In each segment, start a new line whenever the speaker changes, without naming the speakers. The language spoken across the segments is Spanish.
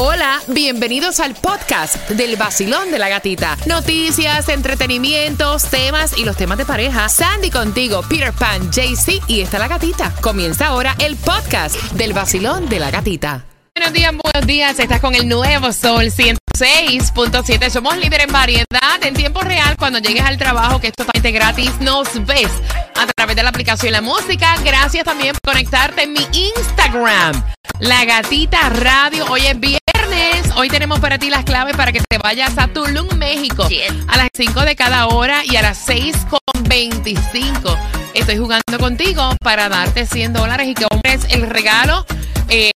Hola, bienvenidos al podcast del vacilón de la gatita. Noticias, entretenimientos, temas y los temas de pareja. Sandy contigo, Peter Pan, JC y está la gatita. Comienza ahora el podcast del vacilón de la gatita. Buenos días, buenos días. Estás con el nuevo Sol 106.7. Somos líderes en variedad en tiempo real. Cuando llegues al trabajo, que es totalmente gratis, nos ves a través de la aplicación La Música. Gracias también por conectarte en mi Instagram, La Gatita Radio. Hoy es viernes. Hoy tenemos para ti las claves para que te vayas a Tulum, México. A las 5 de cada hora y a las 6 con 25. Estoy jugando contigo para darte 100 dólares y que hombres el regalo. Eh,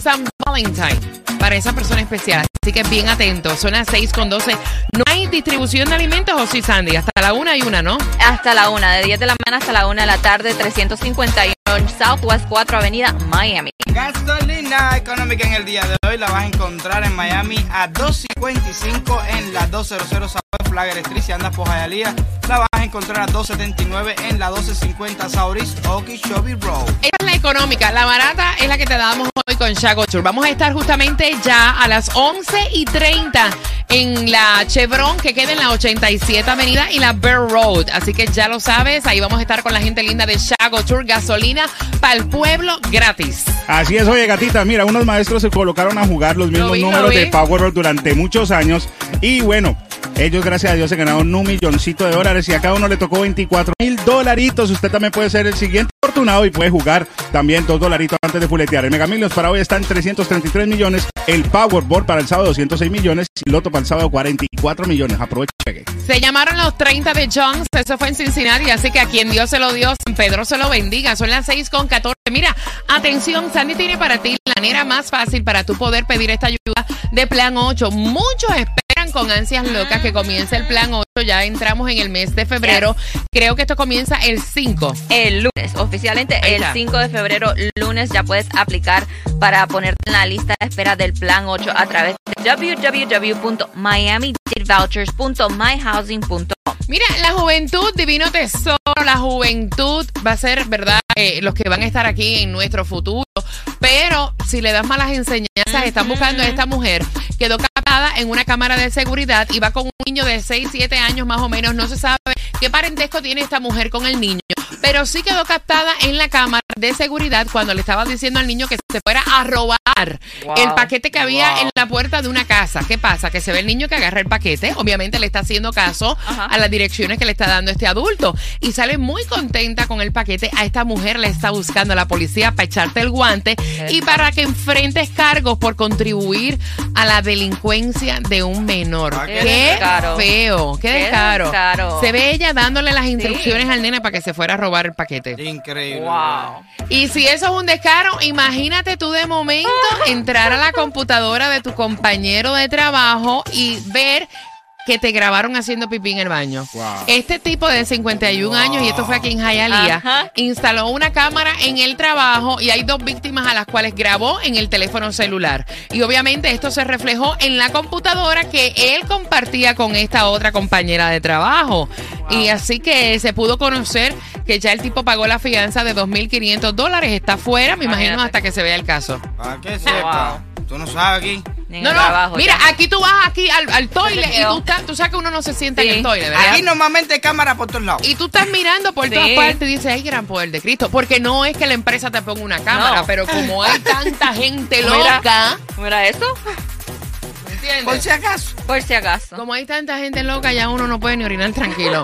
San Valentine para esa persona especial. Así que bien atento. Son las 6 con 12. No hay distribución de alimentos, o sí, Sandy. Hasta la una hay una, ¿no?
Hasta la una, de 10 de la mañana hasta la una de la tarde, 351 Southwest 4 Avenida, Miami.
Gasolina económica en el día de hoy la vas a encontrar en Miami a 2.55 en la 200 South Flagler Street. Si andas por Hialeah, la vas a encontrar a 2.79 en la 1250 Sauris Okeechobee Road.
Esta es la económica. La barata es la que te damos hoy con Shago Tour. Vamos a estar justamente ya a las 11 y 30 en la Chevron que queda en la 87 Avenida y la Bear Road. Así que ya lo sabes, ahí vamos a estar con la gente linda de Shago Tour, gasolina para el pueblo gratis.
Así es, oye gatita, mira, unos maestros se colocaron a jugar los mismos
vi, lo
números
vi.
de Powerball durante muchos años y bueno, ellos gracias a Dios se ganaron un milloncito de dólares y a cada uno le tocó 24 mil dolaritos. Usted también puede ser el siguiente afortunado y puede jugar también dos dolaritos antes de fuletear. El Mega Millions para hoy está en 333 millones, el Powerball para el sábado 206 millones y Loto para el sábado 44 millones. Aproveche.
Se llamaron los 30 de Jones, eso fue en Cincinnati, así que a quien Dios se lo dio, San Pedro se lo bendiga. Son las 6 con 14. Mira, atención, Sandy tiene para ti la manera más fácil para tú poder pedir esta ayuda de Plan 8. Muchos esperan con ansias locas que comience el Plan 8. Ya entramos en el mes de febrero. Creo que esto comienza el 5.
El lunes, oficialmente el
está.
5 de febrero, lunes, ya puedes aplicar para ponerte en la lista de espera del Plan 8 a través de www.miami-vouchers.myhousing.com.
Mira, la juventud, divino tesoro, la juventud va a ser, ¿verdad? Eh, los que van a estar aquí en nuestro futuro. Pero si le das malas enseñanzas, están buscando a esta mujer. Quedó captada en una cámara de seguridad y va con un niño de 6, 7 años más o menos. No se sabe qué parentesco tiene esta mujer con el niño. Pero sí quedó captada en la cámara de seguridad cuando le estaba diciendo al niño que se fuera a robar
Wow.
el paquete que había
Wow.
en la puerta de una casa. ¿Qué pasa? Que se ve el niño que agarra el paquete. Obviamente le está haciendo caso
Ajá.
a las direcciones que le está dando este adulto. Y sale muy contenta con el paquete. A esta mujer le está buscando la policía para echarte el guante y para que enfrentes cargos por contribuir a la delincuencia de un menor.
Ah,
qué
Qué
descaro.
feo, qué
Qué
descaro.
descaro.
Se ve ella dándole las instrucciones al nene para que se fuera a robar el paquete.
Increíble.
Wow.
Y si eso es un descaro, imagínate tú de momento entrar a la computadora de tu compañero de trabajo y ver que te grabaron haciendo pipí en el baño.
Wow.
Este tipo de 51 años, y esto fue aquí en Hialeah, instaló una cámara en el trabajo y hay dos víctimas a las cuales grabó en el teléfono celular. Y obviamente esto se reflejó en la computadora que él compartía con esta otra compañera de trabajo. Y así que se pudo conocer que ya el tipo pagó la fianza de 2.500 dólares. Está fuera, me imagino,
Imagínate.
hasta que se vea el caso.
Para que sepa. Tú no sabes aquí.
En
No,
el
no,
trabajo,
mira,
ya.
aquí tú vas aquí al, al toile y tú, estás- tú sabes que uno no se sienta en el toile, ¿verdad?
Aquí normalmente hay cámara por todos lados.
Y tú estás mirando por
Sí.
todas partes y dices, ay, gran poder de Cristo. Porque no es que la empresa te ponga una cámara,
No.
pero como hay tanta gente
Mira.
loca,
Mira eso,
¿me entiendes?
Por si acaso.
por si acaso.
Como hay tanta gente loca, ya uno no puede ni orinar tranquilo.